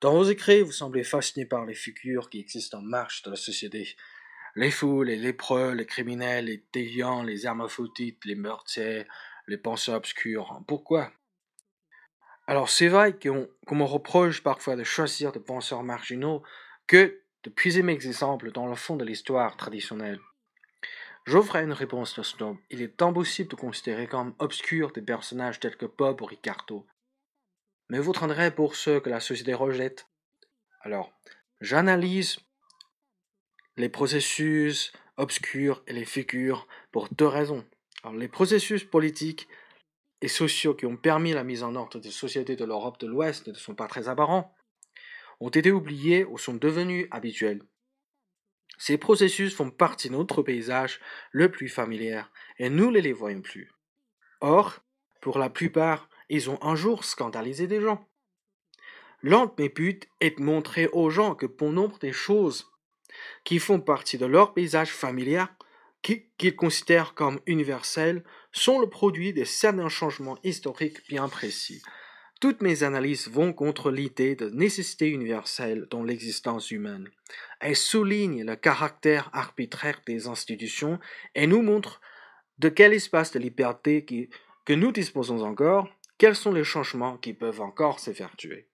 Dans vos écrits, vous semblez fasciné par les figures qui existent en marche de la société. Les fous, les lépreux, les criminels, les déviants, les hermaphrodites, les meurtriers, les penseurs obscurs. Pourquoi? Alors c'est vrai qu'on me reproche parfois de choisir des penseurs marginaux que de puiser mes exemples dans le fond de l'histoire traditionnelle. J'offre une réponse de snob. Il est impossible de considérer comme obscurs des personnages tels que Bob ou Ricardo. Mais vous traînerez pour ceux que la société rejette. Alors, j'analyse les processus obscurs et les figures pour deux raisons. Les processus politiques et sociaux qui ont permis la mise en ordre des sociétés de l'Europe de l'Ouest ne sont pas très apparents, ont été oubliés ou sont devenus habituels. Ces processus font partie de notre paysage le plus familier et nous ne les voyons plus. Or, pour la plupart, ils ont un jour scandalisé des gens. L'un de mes buts est de montrer aux gens que bon nombre des choses qui font partie de leur paysage familier, qu'ils considèrent comme universels, sont le produit de certains changements historiques bien précis. Toutes mes analyses vont contre l'idée de nécessité universelle dans l'existence humaine. Elles soulignent le caractère arbitraire des institutions et nous montrent de quel espace de liberté que nous disposons encore, quels sont les changements qui peuvent encore s'effectuer.